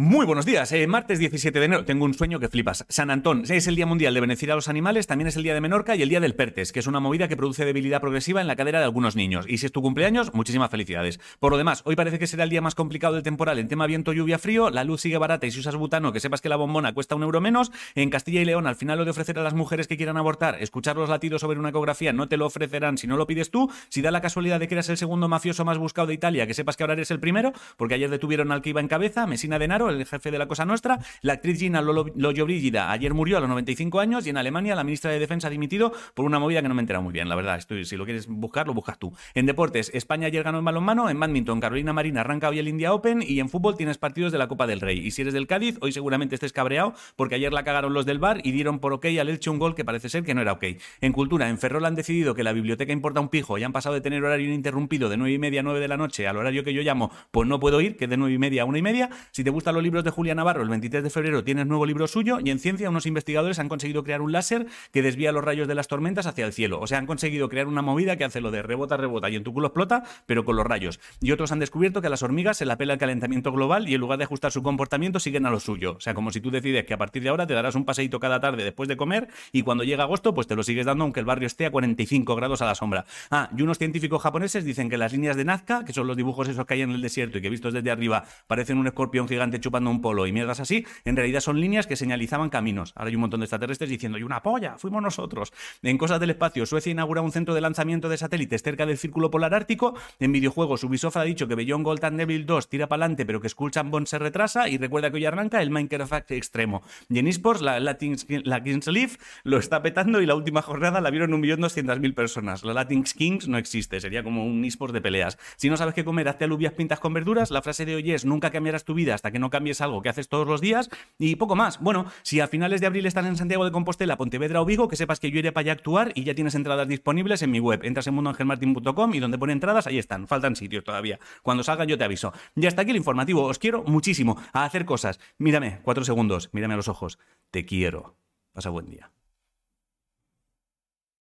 Muy buenos días, eh, martes 17 de enero, tengo un sueño que flipas. San Antón, es el Día Mundial de Beneficiar a los Animales, también es el Día de Menorca y el Día del Pertes, que es una movida que produce debilidad progresiva en la cadera de algunos niños. Y si es tu cumpleaños, muchísimas felicidades. Por lo demás, hoy parece que será el día más complicado del temporal en tema viento, lluvia, frío, la luz sigue barata y si usas butano, que sepas que la bombona cuesta un euro menos. En Castilla y León, al final lo de ofrecer a las mujeres que quieran abortar, escuchar los latidos sobre una ecografía, no te lo ofrecerán si no lo pides tú. Si da la casualidad de que eras el segundo mafioso más buscado de Italia, que sepas que ahora eres el primero, porque ayer detuvieron al que iba en cabeza, Mesina El jefe de la cosa nuestra. La actriz Gina Lollobrigida ayer murió a los 95 años y en Alemania la ministra de Defensa ha dimitido por una movida que no me entera muy bien, la verdad. Estoy, si lo quieres buscar, lo buscas tú. En deportes, España ayer ganó en balonmano, en badminton Carolina Marina arranca hoy el India Open y en fútbol tienes partidos de la Copa del Rey. Y si eres del Cádiz, hoy seguramente estés cabreado porque ayer la cagaron los del bar y dieron por ok al Elche un gol que parece ser que no era ok. En cultura, en Ferrol han decidido que la biblioteca importa un pijo y han pasado de tener horario ininterrumpido de 9 y media a 9 de la noche al horario que yo llamo, pues no puedo ir, que es de 9 y media a 1 y media. Si te gustan libros de Julia Navarro, el 23 de febrero tienes nuevo libro suyo y en ciencia unos investigadores han conseguido crear un láser que desvía los rayos de las tormentas hacia el cielo. O sea, han conseguido crear una movida que hace lo de rebota, rebota y en tu culo explota, pero con los rayos. Y otros han descubierto que a las hormigas se la pela el calentamiento global y en lugar de ajustar su comportamiento siguen a lo suyo. O sea, como si tú decides que a partir de ahora te darás un paseíto cada tarde después de comer y cuando llega agosto pues te lo sigues dando aunque el barrio esté a 45 grados a la sombra. Ah, y unos científicos japoneses dicen que las líneas de Nazca, que son los dibujos esos que hay en el desierto y que vistos desde arriba parecen un escorpión gigante chupando un polo y mierdas así, en realidad son líneas que señalizaban caminos. Ahora hay un montón de extraterrestres diciendo, y una polla, fuimos nosotros. En cosas del espacio, Suecia inaugura un centro de lanzamiento de satélites cerca del Círculo Polar Ártico. En videojuegos, Ubisoft ha dicho que Beyond Gold and Devil 2 tira para adelante, pero que Skull Bond se retrasa. Y recuerda que hoy arranca el Minecraft extremo. Y en esports, la, Latin, la Kings League lo está petando y la última jornada la vieron 1.200.000 personas. La Latin Kings no existe, sería como un esports de peleas. Si no sabes qué comer, hazte alubias pintas con verduras. La frase de hoy es: nunca cambiarás tu vida hasta que no cambies algo que haces todos los días. Y poco más. Bueno, si a finales de abril están en Santiago de Compostela, Pontevedra o Vigo, que sepas que yo iré para allá a actuar y ya tienes entradas disponibles en mi web. Entras en mundoangelmartin.com y donde pone entradas, ahí están. Faltan sitios todavía. Cuando salgan yo te aviso. Y hasta aquí el informativo. Os quiero muchísimo a hacer cosas. Mírame, cuatro segundos. Mírame a los ojos. Te quiero. Pasa buen día.